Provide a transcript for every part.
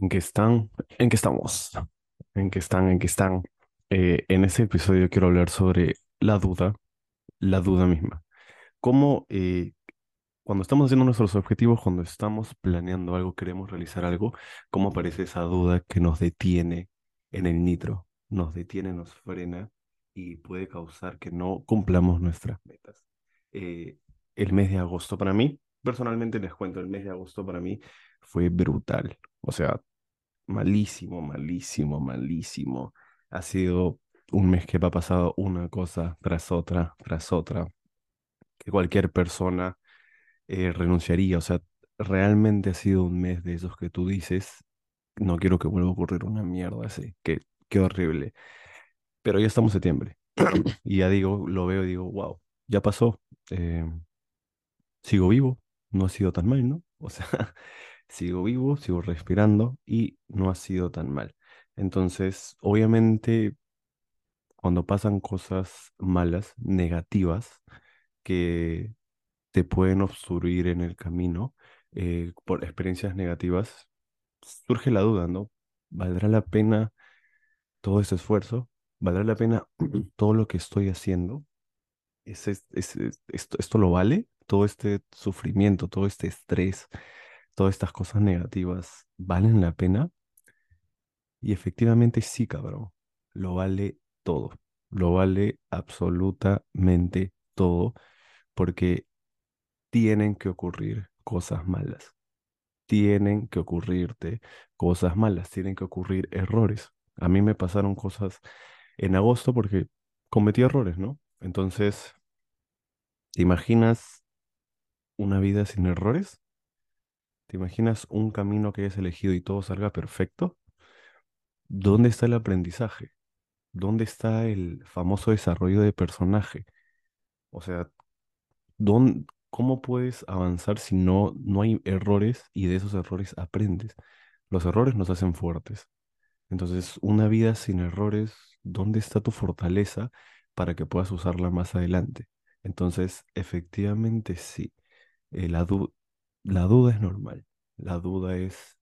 ¿En qué están? ¿En qué estamos? ¿En qué están? ¿En qué están? Eh, en este episodio quiero hablar sobre la duda, la duda misma. Cómo eh, cuando estamos haciendo nuestros objetivos, cuando estamos planeando algo, queremos realizar algo, cómo aparece esa duda que nos detiene en el nitro, nos detiene, nos frena y puede causar que no cumplamos nuestras metas. Eh, el mes de agosto para mí, personalmente les cuento, el mes de agosto para mí fue brutal. O sea, malísimo, malísimo, malísimo. Ha sido un mes que me ha pasado una cosa tras otra, tras otra, que cualquier persona eh, renunciaría. O sea, realmente ha sido un mes de esos que tú dices, no quiero que vuelva a ocurrir una mierda así, que qué horrible. Pero ya estamos en septiembre y ya digo, lo veo y digo, wow, ya pasó. eh, sigo vivo, no ha sido tan mal, ¿no? O sea, sigo vivo, sigo respirando y no ha sido tan mal. Entonces, obviamente, cuando pasan cosas malas, negativas, que te pueden obstruir en el camino eh, por experiencias negativas, surge la duda, ¿no? ¿Valdrá la pena todo ese esfuerzo? ¿Valdrá la pena todo lo que estoy haciendo? ¿Es, es- es- es- esto, esto lo vale? Todo este sufrimiento, todo este estrés, todas estas cosas negativas, ¿valen la pena? Y efectivamente sí, cabrón, lo vale todo, lo vale absolutamente todo, porque tienen que ocurrir cosas malas, tienen que ocurrirte cosas malas, tienen que ocurrir errores. A mí me pasaron cosas en agosto porque cometí errores, ¿no? Entonces, ¿te imaginas una vida sin errores? ¿Te imaginas un camino que hayas elegido y todo salga perfecto? ¿Dónde está el aprendizaje? ¿Dónde está el famoso desarrollo de personaje? O sea, ¿dón- ¿cómo puedes avanzar si no, no hay errores y de esos errores aprendes? Los errores nos hacen fuertes. Entonces, una vida sin errores, ¿dónde está tu fortaleza para que puedas usarla más adelante? Entonces, efectivamente sí, eh, la duda es normal. La duda es,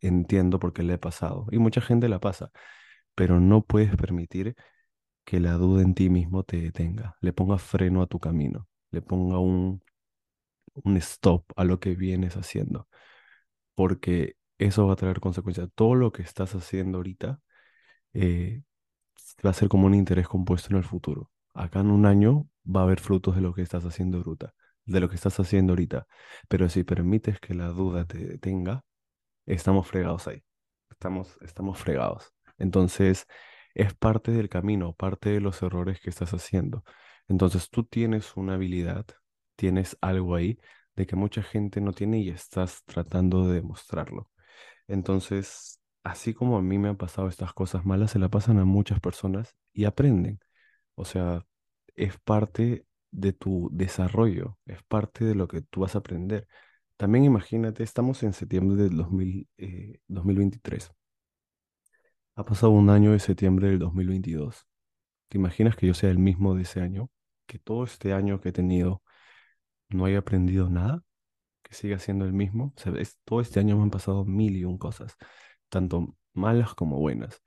entiendo por qué le he pasado. Y mucha gente la pasa, pero no puedes permitir que la duda en ti mismo te detenga, le ponga freno a tu camino, le ponga un, un stop a lo que vienes haciendo, porque eso va a traer consecuencias. Todo lo que estás haciendo ahorita eh, va a ser como un interés compuesto en el futuro. Acá en un año va a haber frutos de lo que estás haciendo ahorita, de lo que estás haciendo ahorita. Pero si permites que la duda te detenga, estamos fregados ahí. Estamos, estamos fregados. Entonces, es parte del camino, parte de los errores que estás haciendo. Entonces, tú tienes una habilidad, tienes algo ahí de que mucha gente no tiene y estás tratando de demostrarlo. Entonces, así como a mí me han pasado estas cosas malas, se la pasan a muchas personas y aprenden. O sea, es parte de tu desarrollo, es parte de lo que tú vas a aprender. También imagínate, estamos en septiembre del 2000, eh, 2023. Ha pasado un año de septiembre del 2022. ¿Te imaginas que yo sea el mismo de ese año? Que todo este año que he tenido no haya aprendido nada, que siga siendo el mismo. O es- todo este año me han pasado mil y un cosas, tanto malas como buenas.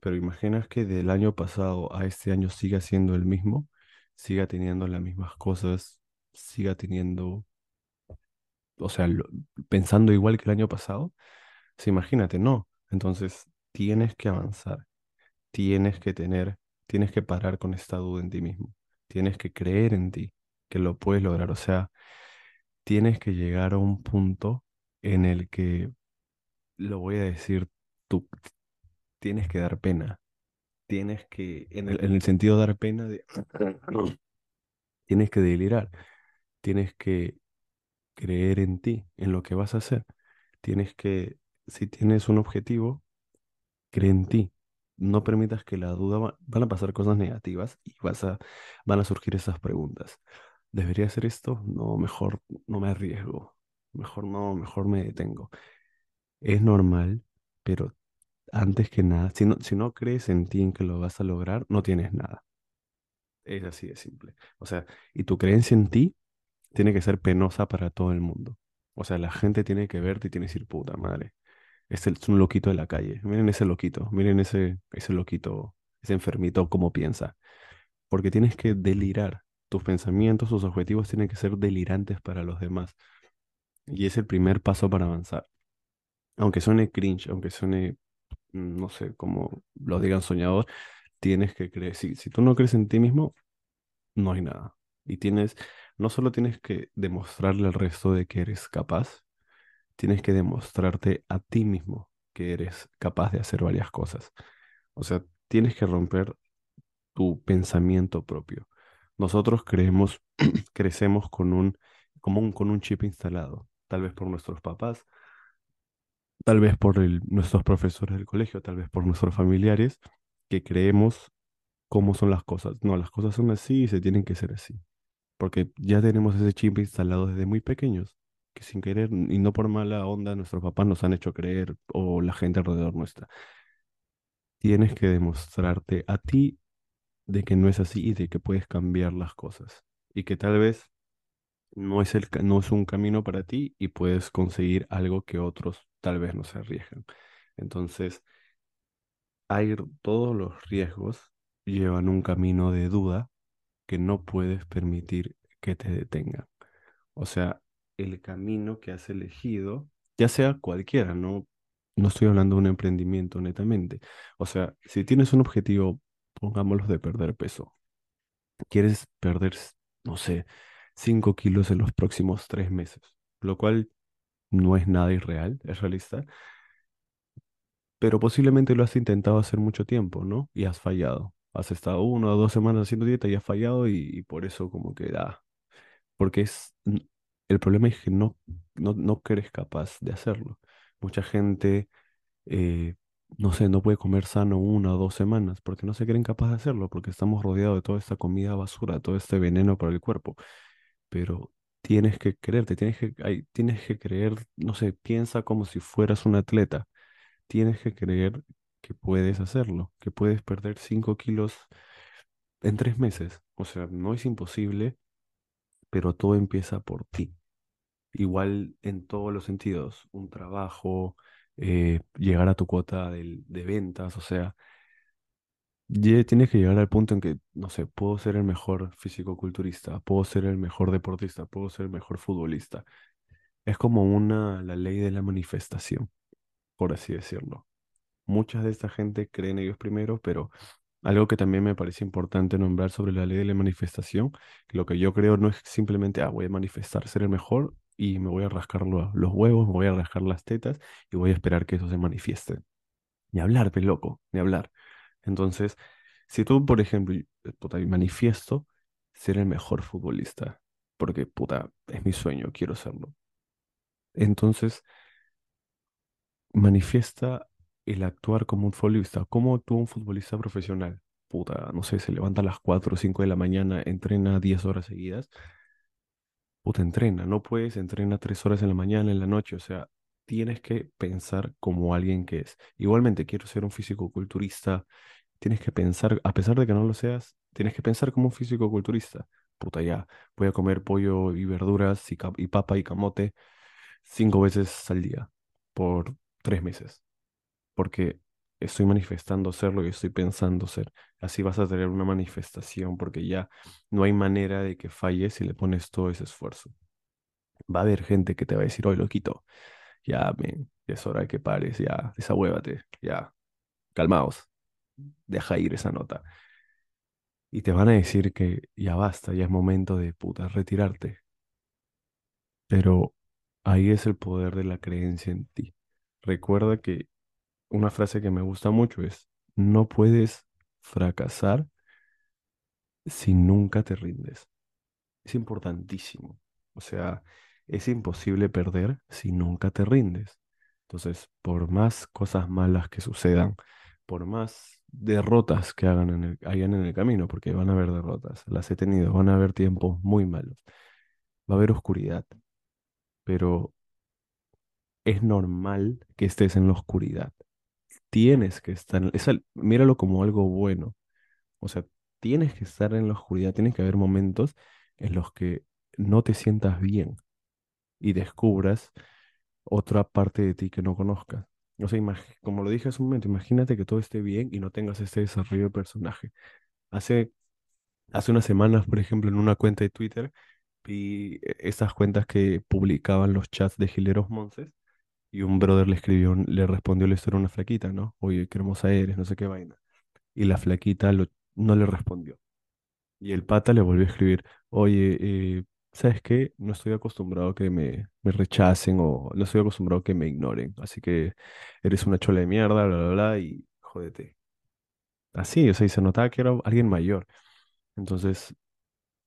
Pero imaginas que del año pasado a este año siga siendo el mismo, siga teniendo las mismas cosas, siga teniendo, o sea, pensando igual que el año pasado. Sí, imagínate, no. Entonces, tienes que avanzar, tienes que tener, tienes que parar con esta duda en ti mismo, tienes que creer en ti, que lo puedes lograr. O sea, tienes que llegar a un punto en el que, lo voy a decir, tú tienes que dar pena tienes que, en el, en el sentido de dar pena, tienes que delirar, tienes que creer en ti, en lo que vas a hacer. Tienes que, si tienes un objetivo, cree en ti. No permitas que la duda, va- van a pasar cosas negativas y vas a, van a surgir esas preguntas. ¿Debería hacer esto? No, mejor no me arriesgo. Mejor no, mejor me detengo. Es normal, pero antes que nada, si no, si no crees en ti, en que lo vas a lograr, no tienes nada. Es así de simple. O sea, y tu creencia en ti tiene que ser penosa para todo el mundo. O sea, la gente tiene que verte y tiene que decir, puta madre. Es, el- es un loquito de la calle. Miren ese loquito, miren ese, ese loquito, ese enfermito, cómo piensa. Porque tienes que delirar. Tus pensamientos, tus objetivos tienen que ser delirantes para los demás. Y es el primer paso para avanzar. Aunque suene cringe, aunque suene, no sé, como lo digan soñador, tienes que creer. Si, si tú no crees en ti mismo, no hay nada. Y tienes, no solo tienes que demostrarle al resto de que eres capaz, tienes que demostrarte a ti mismo que eres capaz de hacer varias cosas. O sea, tienes que romper tu pensamiento propio. Nosotros creemos, crecemos con un, un, con un chip instalado, tal vez por nuestros papás, tal vez por nuestros profesores del colegio, tal vez por nuestros familiares, que creemos cómo son las cosas. No, las cosas son así y se tienen que ser así. Porque ya tenemos ese chip instalado desde muy pequeños, que sin querer y no por mala onda nuestros papás nos han hecho creer o la gente alrededor nuestra. Tienes que demostrarte a ti de que no es así y de que puedes cambiar las cosas. Y que tal vez no es el, no es un camino para ti y puedes conseguir algo que otros tal vez no se arriesgan. Entonces, hay todos los riesgos llevan un camino de duda que no puedes permitir que te detengan. O sea, el camino que has elegido, ya sea cualquiera, no, no estoy hablando de un emprendimiento netamente. O sea, si tienes un objetivo, pongámoslo de perder peso, quieres perder, no sé, 5 kilos en los próximos tres meses, lo cual no es nada irreal, es realista, pero posiblemente lo has intentado hacer mucho tiempo, ¿no? Y has fallado. Has estado una o dos semanas haciendo dieta y has fallado y, por eso como que da, porque es, el problema es que no, no, no eres capaz de hacerlo. Mucha gente, eh, no sé, no puede comer sano una o dos semanas porque no se creen capaz de hacerlo, porque estamos rodeados de toda esta comida basura, todo este veneno para el cuerpo. Pero tienes que creerte, tienes que, ay, tienes que creer, no sé, piensa como si fueras un atleta. Tienes que creer que puedes hacerlo, que puedes perder 5 kilos en tres meses. O sea, no es imposible, pero todo empieza por ti. igual en todos los sentidos, un trabajo, eh, llegar a tu cuota de, ventas, o sea, tienes que llegar al punto en que, no sé, puedo ser el mejor fisicoculturista, puedo ser el mejor deportista, puedo ser el mejor futbolista. Es como una, la ley de la manifestación, por así decirlo. Muchas de esta gente creen ellos primero, pero algo que también me parece importante nombrar sobre la ley de la manifestación, lo que yo creo no es simplemente, ah, voy a manifestar ser el mejor y me voy a rascar lo- los huevos, me voy a rascar las tetas y voy a esperar que eso se manifieste. Ni hablar, pe loco, ni hablar. Entonces, si tú, por ejemplo, eh, manifiesto ser el mejor futbolista, porque, puta, es mi sueño, quiero serlo. Entonces, manifiesta el actuar como un futbolista. ¿Cómo actúa un futbolista profesional? Puta, no sé, se levanta a las 4 o 5 de la mañana, entrena 10 horas seguidas. Puta, entrena, no puedes, entrena 3 horas en la mañana, en la noche, o sea, tienes que pensar como alguien que es. Igualmente, quiero ser un físico-culturista, tienes que pensar, a pesar de que no lo seas, tienes que pensar como un físico-culturista. Puta, ya, voy a comer pollo y verduras y, y papa y camote cinco veces al día por tres meses porque estoy manifestando ser lo que estoy pensando ser. Así vas a tener una manifestación, porque ya no hay manera de que falles si le pones todo ese esfuerzo. Va a haber gente que te va a decir, oye, loquito, ya, es hora de que pares, ya, desahuévate, ya, calmaos, deja ir esa nota. Y te van a decir que ya basta, ya es momento de puta retirarte. Pero ahí es el poder de la creencia en ti. Recuerda que una frase que me gusta mucho es, no puedes fracasar si nunca te rindes. Es importantísimo. O sea, es imposible perder si nunca te rindes. Entonces, por más cosas malas que sucedan, por más derrotas que hagan en el, hayan en el camino, porque van a haber derrotas, las he tenido, van a haber tiempos muy malos, va a haber oscuridad, pero es normal que estés en la oscuridad. Tienes que estar, es al- míralo como algo bueno O sea, tienes que estar en la oscuridad, tienes que haber momentos en los que no te sientas bien y descubras otra parte de ti que no conozcas. Como lo dije hace un momento, imagínate que todo esté bien y no tengas este desarrollo de personaje. Hace, hace unas semanas, por ejemplo, en una cuenta de Twitter, vi eh, esas cuentas que publicaban los chats de Gileros Monces y un brother le escribió, le respondió la historia una flaquita, ¿no? Oye, qué hermosa eres, no sé qué vaina. Y la flaquita no le respondió. Y el pata le volvió a escribir, oye, eh, ¿sabes qué? No estoy acostumbrado a que me, me rechacen o no estoy acostumbrado a que me ignoren. Así que eres una chola de mierda, bla, bla, bla, y jódete. Así, o sea, y se notaba que era alguien mayor. Entonces,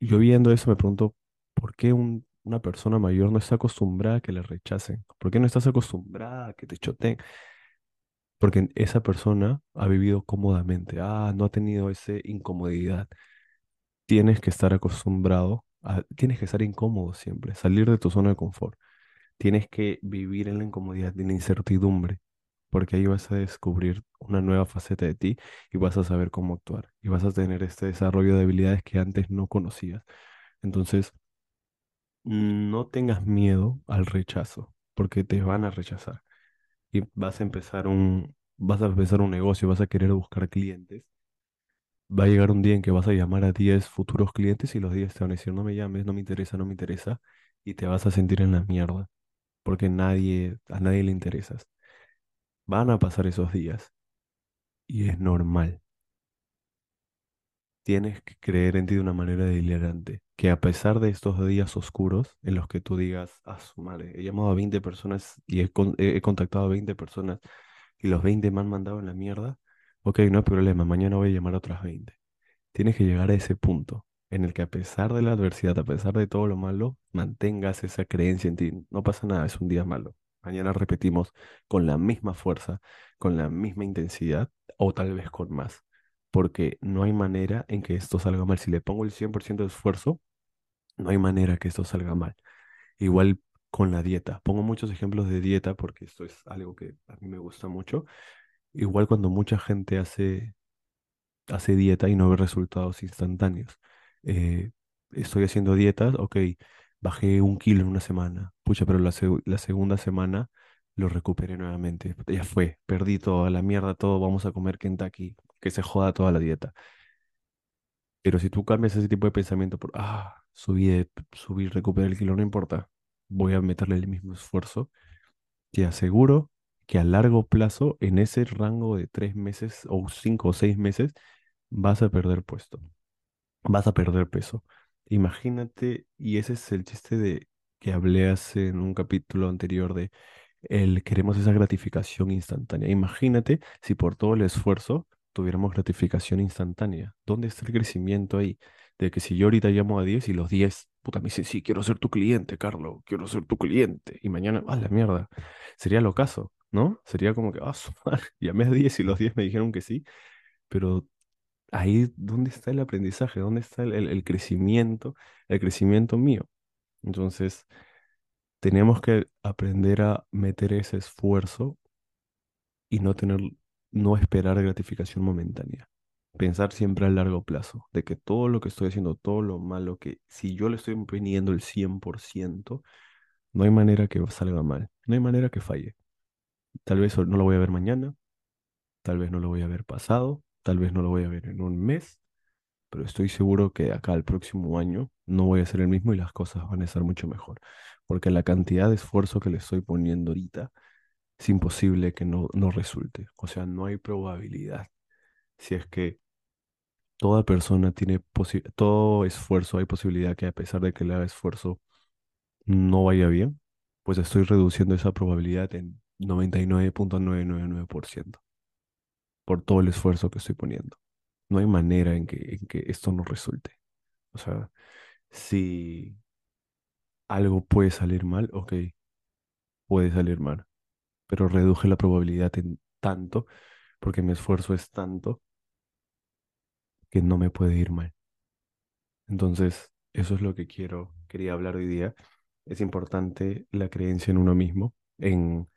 yo viendo eso me pregunto, ¿por qué un- una persona mayor no está acostumbrada a que le rechacen? ¿Por qué no estás acostumbrada a que te choteen? Porque esa persona ha vivido cómodamente, ah, no ha tenido esa incomodidad. Tienes que estar acostumbrado, a- tienes que estar incómodo siempre, salir de tu zona de confort. Tienes que vivir en la incomodidad, en la incertidumbre, porque ahí vas a descubrir una nueva faceta de ti y vas a saber cómo actuar y vas a tener este desarrollo de habilidades que antes no conocías. Entonces, no tengas miedo al rechazo, porque te van a rechazar y vas a empezar un, vas a empezar un negocio, vas a querer buscar clientes. Va a llegar un día en que vas a llamar a 10 futuros clientes y los 10 te van a decir, no me llames, no me interesa, no me interesa, y te vas a sentir en la mierda, porque nadie, a nadie le interesas. Van a pasar esos días y es normal. Tienes que creer en ti de una manera delirante, que a pesar de estos días oscuros en los que tú digas, ah, su madre, he llamado a 20 personas y he, he contactado a 20 personas y los 20 me han mandado en la mierda, ok, no hay problema, mañana voy a llamar a otras 20. Tienes que llegar a ese punto en el que a pesar de la adversidad, a pesar de todo lo malo, mantengas esa creencia en ti. No pasa nada, es un día malo. Mañana repetimos con la misma fuerza, con la misma intensidad o tal vez con más, porque no hay manera en que esto salga mal. Si le pongo el 100% de esfuerzo, no hay manera que esto salga mal. Igual con la dieta. Pongo muchos ejemplos de dieta porque esto es algo que a mí me gusta mucho. Igual cuando mucha gente hace hace dieta y no ve resultados instantáneos. Eh, estoy haciendo dietas, ok, bajé un kilo en una semana, pucha, pero la, seg- la segunda semana lo recuperé nuevamente. Ya fue, perdí toda la mierda, todo, vamos a comer Kentucky, que se joda toda la dieta. Pero si tú cambias ese tipo de pensamiento por, ah, subí, subí, recuperé el kilo, no importa, voy a meterle el mismo esfuerzo, te aseguro que a largo plazo, en ese rango de tres meses o cinco o seis meses, vas a perder puesto vas a perder peso. Imagínate, y ese es el chiste de que hablé hace en un capítulo anterior de el queremos esa gratificación instantánea. Imagínate si por todo el esfuerzo tuviéramos gratificación instantánea. ¿Dónde está el crecimiento ahí? De que si yo ahorita llamo a 10 y los 10, puta, me dicen, sí, quiero ser tu cliente, Carlos, quiero ser tu cliente. Y mañana, ah, la mierda. Sería lo caso, ¿no? Sería como que, ah, madre, llamé a 10 y los 10 me dijeron que sí, pero ahí, ¿dónde está el aprendizaje? ¿Dónde está el crecimiento, el crecimiento mío? Entonces, tenemos que aprender a meter ese esfuerzo y no tener, no esperar gratificación momentánea. Pensar siempre a largo plazo, de que todo lo que estoy haciendo, todo lo malo, que si yo le estoy poniendo el 100%, no hay manera que salga mal, no hay manera que falle. Tal vez no lo voy a ver mañana, tal vez no lo voy a ver pasado, tal vez no lo voy a ver en un mes, pero estoy seguro que acá al próximo año no voy a ser el mismo y las cosas van a estar mucho mejor. Porque la cantidad de esfuerzo que le estoy poniendo ahorita es imposible que no, no resulte. O sea, no hay probabilidad. Si es que toda persona tiene todo esfuerzo, hay posibilidad que a pesar de que le haga esfuerzo no vaya bien, pues estoy reduciendo esa probabilidad en 99.999% por todo el esfuerzo que estoy poniendo. No hay manera en que, en que esto no resulte. O sea, si algo puede salir mal, ok, puede salir mal, pero reduje la probabilidad en tanto, porque mi esfuerzo es tanto que no me puede ir mal. Entonces, eso es lo que quiero, quería hablar hoy día. Es importante la creencia en uno mismo, en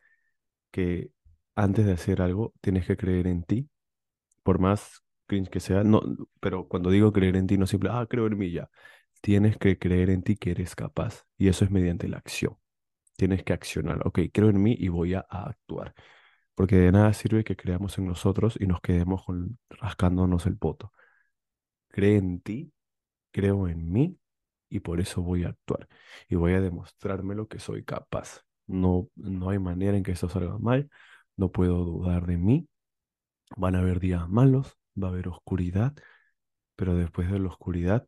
que antes de hacer algo tienes que creer en ti, por más cringe que sea, no, pero cuando digo creer en ti, no simple, ah, creo en mí ya. Tienes que creer en ti que eres capaz, y eso es mediante la acción. Tienes que accionar. Ok, creo en mí y voy a, actuar. porque de nada sirve que creamos en nosotros y nos quedemos rascándonos el poto. Cree en ti, creo en mí y por eso voy a actuar y voy a demostrarme lo que soy capaz. No, no hay manera en que esto salga mal, no puedo dudar de mí. Van a haber días malos, va a haber oscuridad, pero después de la oscuridad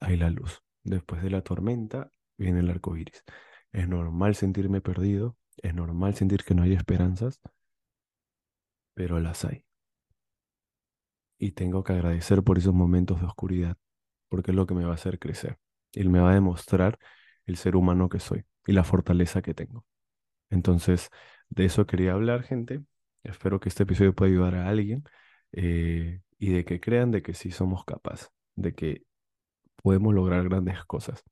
hay la luz. Después de la tormenta viene el arco iris. Es normal sentirme perdido, es normal sentir que no hay esperanzas, pero las hay. Y tengo que agradecer por esos momentos de oscuridad, porque es lo que me va a hacer crecer. Y me va a demostrar el ser humano que soy y la fortaleza que tengo. Entonces, de eso quería hablar, gente. Espero que este episodio pueda ayudar a alguien eh, y de que crean de que sí somos capaces, de que podemos lograr grandes cosas.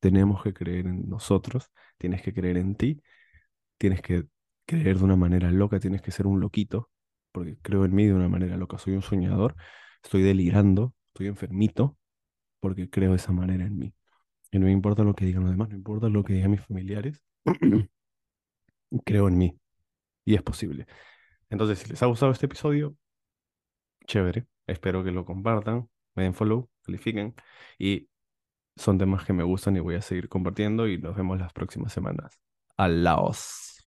Tenemos que creer en nosotros, tienes que creer en ti, tienes que creer de una manera loca, tienes que ser un loquito, porque creo en mí de una manera loca, soy un soñador, estoy delirando, estoy enfermito, porque creo de esa manera en mí. Y no me importa lo que digan los demás, no importa lo que digan mis familiares, creo en mí y es posible. Entonces, si les ha gustado este episodio, chévere, espero que lo compartan, me den follow, califiquen y son temas que me gustan y voy a seguir compartiendo y nos vemos las próximas semanas. Alaos.